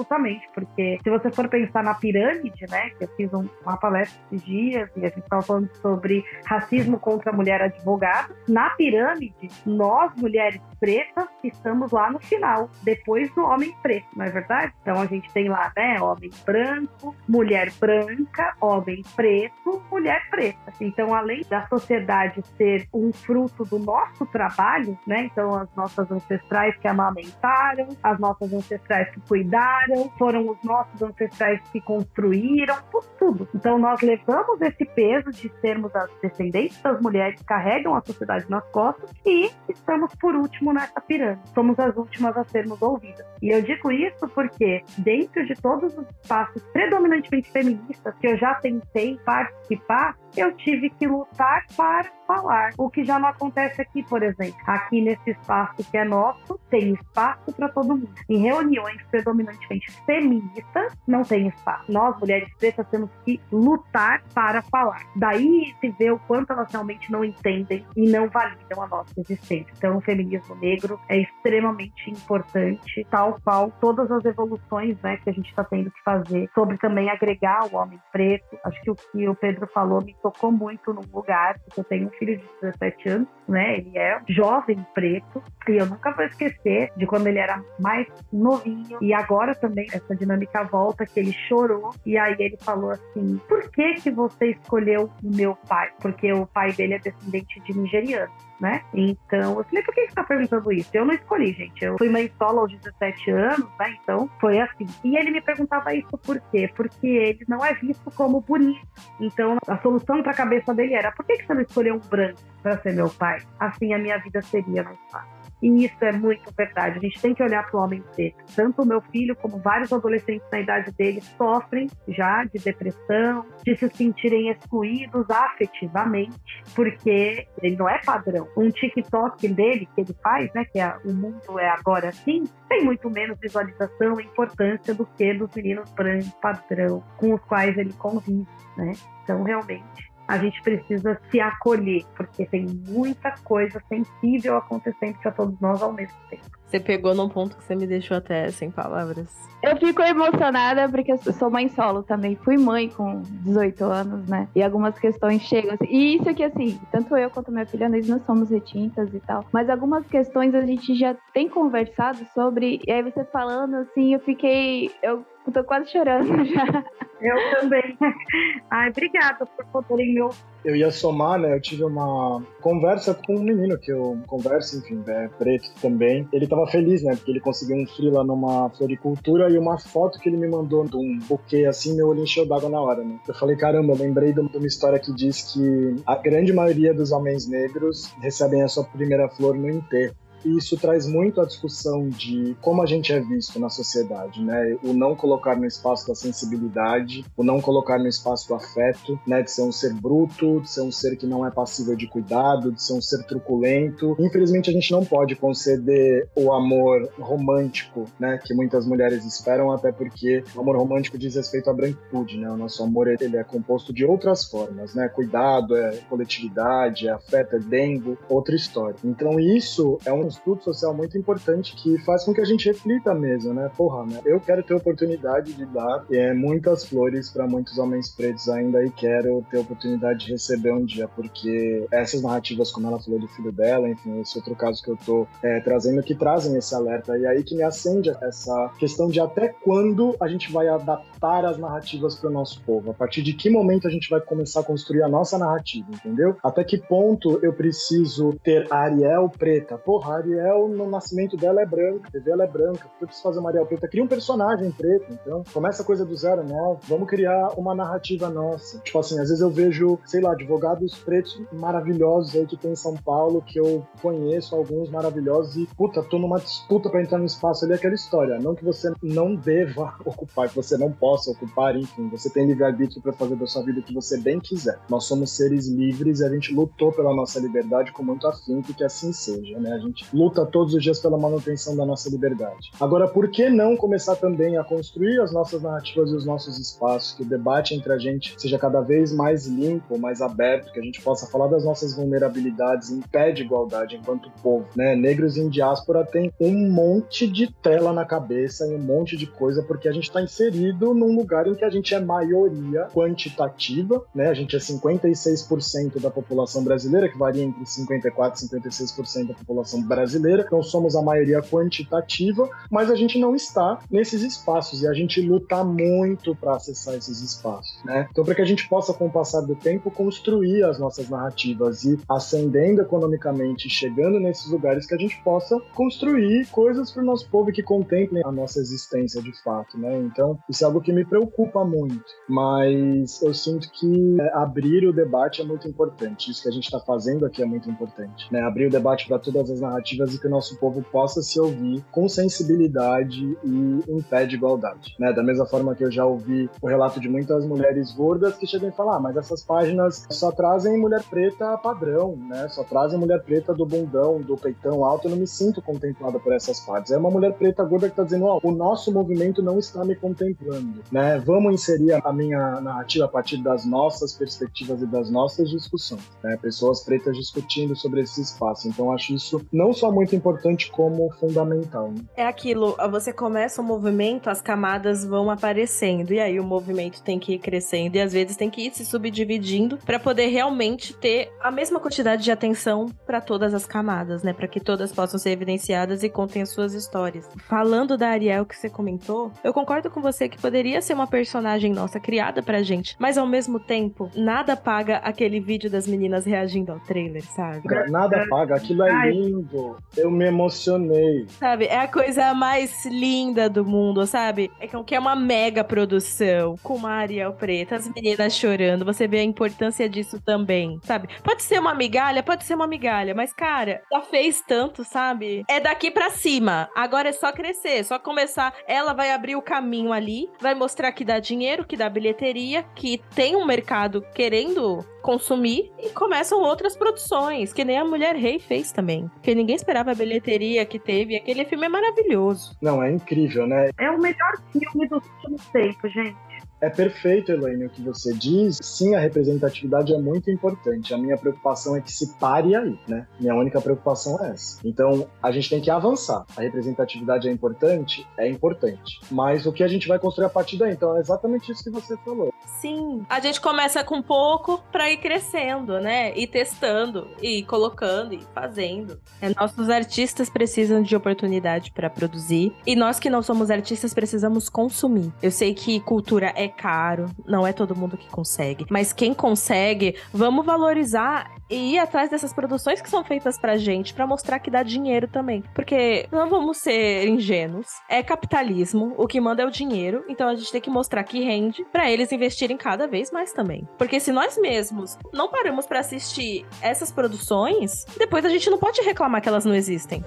porque se você for pensar na pirâmide, né? Que eu fiz um, uma palestra esses dias e a gente estava falando sobre racismo contra a mulher advogada. Na pirâmide, nós, mulheres pretas, estamos lá no final, depois do homem preto, não é verdade? Então a gente tem lá, né? Homem branco, mulher branca, homem preto, mulher preta. Então, além da sociedade ser um fruto do nosso trabalho, né? Então, as nossas ancestrais que amamentaram, as nossas ancestrais que cuidaram, foram os nossos ancestrais que construíram, tudo. Então, nós levamos esse peso de sermos as descendentes das mulheres que carregam a sociedade nas costas e estamos por último nessa pirâmide. Somos as últimas a sermos ouvidas. E eu digo isso porque, dentro de todos os espaços predominantemente feministas que eu já tentei participar, eu tive que lutar para falar. O que já não acontece aqui, por exemplo. Aqui nesse espaço que é nosso, tem espaço para todo mundo. Em reuniões predominantemente feministas, não tem espaço. Nós, mulheres pretas, temos que lutar para falar. Daí se vê o quanto elas realmente não entendem e não validam a nossa existência. Então, o feminismo negro é extremamente importante, tal qual todas as evoluções né, que a gente está tendo que fazer sobre também agregar o homem preto. Acho que o que o Pedro falou me tocou muito num lugar, porque eu tenho filho de 17 anos, né? Ele é jovem preto, e eu nunca vou esquecer de quando ele era mais novinho. E agora também essa dinâmica volta que ele chorou e aí ele falou assim: "Por que que você escolheu o meu pai?" Porque o pai dele é descendente de nigeriano né? Então, eu falei, por que você tá perguntando isso? Eu não escolhi, gente. Eu fui mãe solo aos 17 anos, né? Então, foi assim. E ele me perguntava isso por quê? Porque ele não é visto como bonito. Então, a solução pra cabeça dele era, por que você não escolheu um branco para ser meu pai? Assim a minha vida seria mais fácil. E isso é muito verdade. A gente tem que olhar para o homem preto. Tanto o meu filho como vários adolescentes na idade dele sofrem já de depressão, de se sentirem excluídos afetivamente, porque ele não é padrão. Um TikTok dele que ele faz, né, que é o mundo é agora assim, tem muito menos visualização e importância do que dos meninos brancos padrão com os quais ele convive, né? Então, realmente, a gente precisa se acolher, porque tem muita coisa sensível acontecendo para todos nós ao mesmo tempo. Você pegou num ponto que você me deixou até sem palavras. Eu fico emocionada porque eu sou mãe solo também. Fui mãe com 18 anos, né? E algumas questões chegam. Assim. E isso aqui, assim, tanto eu quanto minha filha, nós não somos retintas e tal. Mas algumas questões a gente já tem conversado sobre. E aí você falando, assim, eu fiquei. Eu tô quase chorando já. Eu também. Ai, obrigada por poderem me ouvir. Eu ia somar, né? Eu tive uma conversa com um menino que eu converso, enfim, é preto também. Ele tava feliz, né? Porque ele conseguiu um free lá numa floricultura e uma foto que ele me mandou de um buquê assim, meu olho encheu d'água na hora, né? Eu falei, caramba, eu lembrei de uma história que diz que a grande maioria dos homens negros recebem a sua primeira flor no enterro. Isso traz muito a discussão de como a gente é visto na sociedade, né? O não colocar no espaço da sensibilidade, o não colocar no espaço do afeto, né? De ser um ser bruto, de ser um ser que não é passível de cuidado, de ser um ser truculento. Infelizmente, a gente não pode conceder o amor romântico, né? Que muitas mulheres esperam, até porque o amor romântico diz respeito à branquitude, né? O nosso amor, ele é composto de outras formas, né? Cuidado, é coletividade, é afeto, é dengo, outra história. Então, isso é um estudo social muito importante que faz com que a gente reflita mesmo, né? Porra, né? Eu quero ter oportunidade de dar é, muitas flores para muitos homens pretos ainda e quero ter oportunidade de receber um dia, porque essas narrativas, como ela falou do filho dela, enfim, esse outro caso que eu tô é, trazendo, que trazem esse alerta. E aí que me acende essa questão de até quando a gente vai adaptar as narrativas para o nosso povo. A partir de que momento a gente vai começar a construir a nossa narrativa, entendeu? Até que ponto eu preciso ter a Ariel preta? Porra, Ariel, no nascimento dela é branca, a TV ela é branca, eu preciso fazer uma Ariel preta. Cria um personagem preto, então. Começa a coisa do zero, nova. Vamos criar uma narrativa nossa. Tipo assim, às vezes eu vejo, sei lá, advogados pretos maravilhosos aí que tem em São Paulo, que eu conheço alguns maravilhosos e, puta, tô numa disputa para entrar no espaço ali, aquela história. Não que você não deva ocupar, que você não possa ocupar, enfim, você tem livre-arbítrio para fazer da sua vida o que você bem quiser. Nós somos seres livres e a gente lutou pela nossa liberdade com muito afinco que assim seja, né? A gente luta todos os dias pela manutenção da nossa liberdade. Agora, por que não começar também a construir as nossas narrativas e os nossos espaços, que o debate entre a gente seja cada vez mais limpo, mais aberto, que a gente possa falar das nossas vulnerabilidades em pé de igualdade enquanto povo, né? Negros em diáspora tem um monte de tela na cabeça e um monte de coisa porque a gente está inserido num lugar em que a gente é maioria quantitativa, né? A gente é 56% da população brasileira, que varia entre 54 e 56% da população brasileira brasileira, não somos a maioria quantitativa, mas a gente não está nesses espaços e a gente luta muito para acessar esses espaços, né? Então, para que a gente possa, com o passar do tempo, construir as nossas narrativas e ascendendo economicamente, chegando nesses lugares, que a gente possa construir coisas para o nosso povo que contemplem a nossa existência de fato, né? Então, isso é algo que me preocupa muito, mas eu sinto que é, abrir o debate é muito importante. Isso que a gente está fazendo aqui é muito importante, né? Abrir o debate para todas as narrativas e que o nosso povo possa se ouvir com sensibilidade e em pé de igualdade. Né? Da mesma forma que eu já ouvi o relato de muitas mulheres gordas que chegam a falar, ah, mas essas páginas só trazem mulher preta padrão, né? Só trazem mulher preta do bundão, do peitão alto, eu não me sinto contemplada por essas partes. É uma mulher preta gorda que está dizendo, oh, o nosso movimento não está me contemplando, né? Vamos inserir a minha narrativa a partir das nossas perspectivas e das nossas discussões, né? Pessoas pretas discutindo sobre esse espaço. Então acho isso não só muito importante como fundamental. Né? É aquilo, você começa o movimento, as camadas vão aparecendo, e aí o movimento tem que ir crescendo, e às vezes tem que ir se subdividindo para poder realmente ter a mesma quantidade de atenção para todas as camadas, né? Para que todas possam ser evidenciadas e contem as suas histórias. Falando da Ariel que você comentou, eu concordo com você que poderia ser uma personagem nossa criada pra gente, mas ao mesmo tempo, nada paga aquele vídeo das meninas reagindo ao trailer, sabe? Nada paga, aquilo é lindo eu me emocionei. Sabe, é a coisa mais linda do mundo, sabe? É que é uma mega produção, com uma Ariel preta, as meninas chorando, você vê a importância disso também, sabe? Pode ser uma migalha, pode ser uma migalha, mas cara, já fez tanto, sabe? É daqui para cima. Agora é só crescer, só começar. Ela vai abrir o caminho ali, vai mostrar que dá dinheiro, que dá bilheteria, que tem um mercado querendo consumir e começam outras produções, que nem a Mulher Rei fez também. Porque ninguém esperava a bilheteria que teve. Aquele filme é maravilhoso. Não, é incrível, né? É o melhor filme dos últimos tempos, gente. É perfeito, Elaine, o que você diz. Sim, a representatividade é muito importante. A minha preocupação é que se pare aí, né? Minha única preocupação é essa. Então, a gente tem que avançar. A representatividade é importante? É importante. Mas o que a gente vai construir a partir daí? Então, é exatamente isso que você falou. Sim. A gente começa com pouco para ir crescendo, né? E testando, e colocando, e fazendo. É, nossos artistas precisam de oportunidade para produzir. E nós que não somos artistas precisamos consumir. Eu sei que cultura é caro, não é todo mundo que consegue. Mas quem consegue, vamos valorizar e ir atrás dessas produções que são feitas pra gente, para mostrar que dá dinheiro também. Porque não vamos ser ingênuos. É capitalismo, o que manda é o dinheiro, então a gente tem que mostrar que rende para eles investirem cada vez mais também. Porque se nós mesmos não paramos para assistir essas produções, depois a gente não pode reclamar que elas não existem.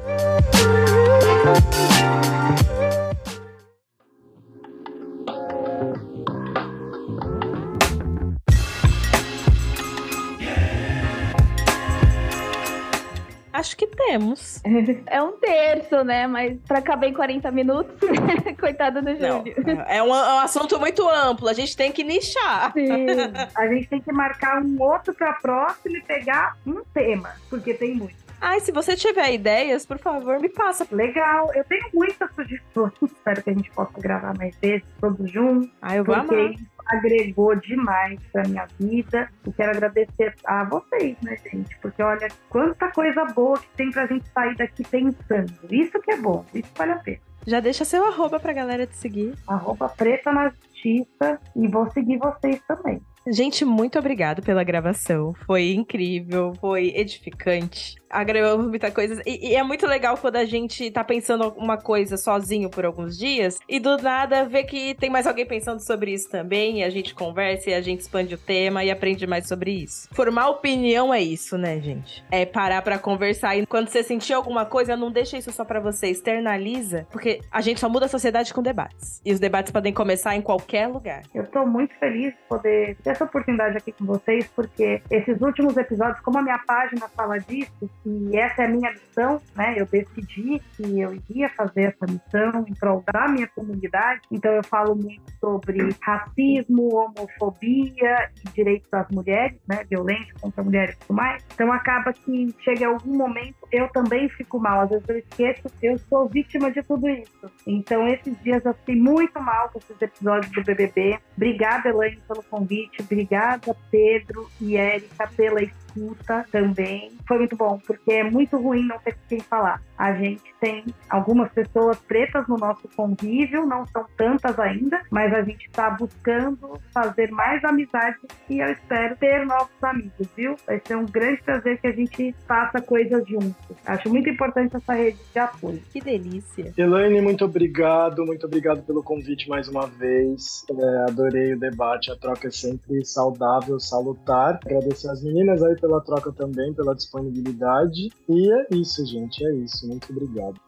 Acho que temos. É um terço, né? Mas pra caber em 40 minutos, coitado do Júlio. É um, é um, assunto muito amplo, a gente tem que nichar. Sim. a gente tem que marcar um outro pra próximo e pegar um tema, porque tem muito. Ai, se você tiver ideias, por favor, me passa. Legal, eu tenho muitas sugestões. Espero que a gente possa gravar mais vezes, todos juntos. Ah, eu vou porque amar agregou demais pra minha vida. E quero agradecer a vocês, né, gente? Porque olha quanta coisa boa que tem pra gente sair daqui pensando. Isso que é bom, isso vale a pena. Já deixa seu arroba pra galera te seguir. Arroba preta na justiça e vou seguir vocês também. Gente, muito obrigado pela gravação. Foi incrível, foi edificante agregou muita coisa. E, e, é muito legal quando a gente tá pensando uma coisa sozinho por alguns dias e do nada vê que tem mais alguém pensando sobre isso também. E a gente conversa e a gente expande o tema e aprende mais sobre isso. Formar opinião é isso, né, gente? É parar para conversar. E quando você sentir alguma coisa, não deixa isso só para você, externaliza, porque a gente só muda a sociedade com debates. E os debates podem começar em qualquer lugar. Eu tô muito feliz de poder ter essa oportunidade aqui com vocês, porque esses últimos episódios, como a minha página fala disso, e essa é a minha missão, né? Eu decidi que eu iria fazer essa missão em prol da minha comunidade. Então eu falo muito sobre racismo, homofobia e direitos das mulheres, né? Violência contra mulheres e tudo mais. Então acaba que chega algum momento eu também fico mal. Às vezes eu esqueço, eu sou vítima de tudo isso. Então esses dias eu fiquei muito mal com esses episódios do BBB. Obrigada, Elaine, pelo convite. Obrigada, Pedro e Érica, pela escuta também. Foi muito bom, porque é muito ruim não ter quem falar. A gente tem algumas pessoas pretas no nosso convívio, não são tantas ainda, mas a gente está buscando fazer mais amizades e eu espero ter novos amigos, viu? Vai ser um grande prazer que a gente faça coisas juntos. Acho muito importante essa rede de apoio. Que delícia. Elaine, muito obrigado, muito obrigado pelo convite mais uma vez. É, adorei o debate, a troca é sempre saudável, salutar. Agradecer as meninas aí pela troca também, pela disponibilidade. E é isso, gente, é isso. Muito obrigado.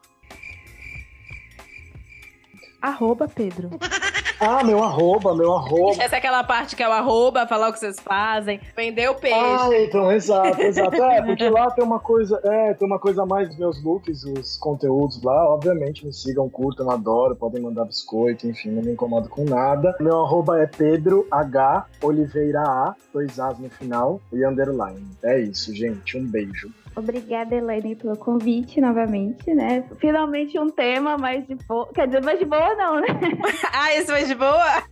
Arroba Pedro. Ah, meu arroba, meu arroba. Essa é aquela parte que é o arroba, falar o que vocês fazem, vender o peixe. Ah, então, exato, exato. É, porque lá tem uma coisa, é, tem uma coisa a mais dos meus looks, os conteúdos lá. Obviamente, me sigam, curtam, adoro, podem mandar biscoito, enfim, não me incomodo com nada. Meu arroba é Pedro H Oliveira A, dois As no final e underline. É isso, gente. Um beijo. Obrigada, Elaine, pelo convite novamente, né? Finalmente um tema mais de boa. Quer dizer, mais de boa não, né? ah, esse mais de boa?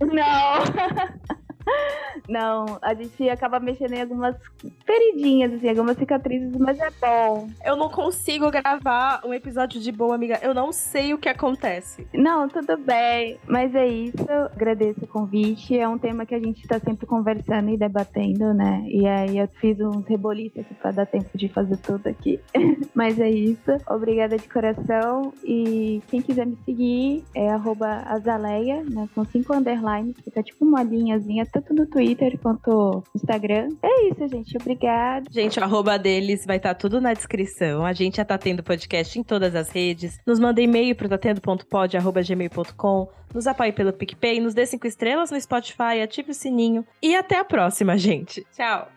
não. Não, a gente acaba mexendo em algumas feridinhas, assim, algumas cicatrizes, mas é bom. Eu não consigo gravar um episódio de boa, amiga. Eu não sei o que acontece. Não, tudo bem. Mas é isso. Agradeço o convite. É um tema que a gente tá sempre conversando e debatendo, né? E aí eu fiz uns reboliços aqui pra dar tempo de fazer tudo aqui. mas é isso. Obrigada de coração. E quem quiser me seguir é azaleia, né? Com cinco underlines. Fica tipo uma linhazinha tanto no Twitter quanto no Instagram. É isso, gente. Obrigada. Gente, o arroba deles vai estar tudo na descrição. A gente já tá tendo podcast em todas as redes. Nos manda e-mail pro tatendo.pod.gmail.com. Nos apoie pelo PicPay, nos dê cinco estrelas no Spotify, ative o sininho. E até a próxima, gente. Tchau!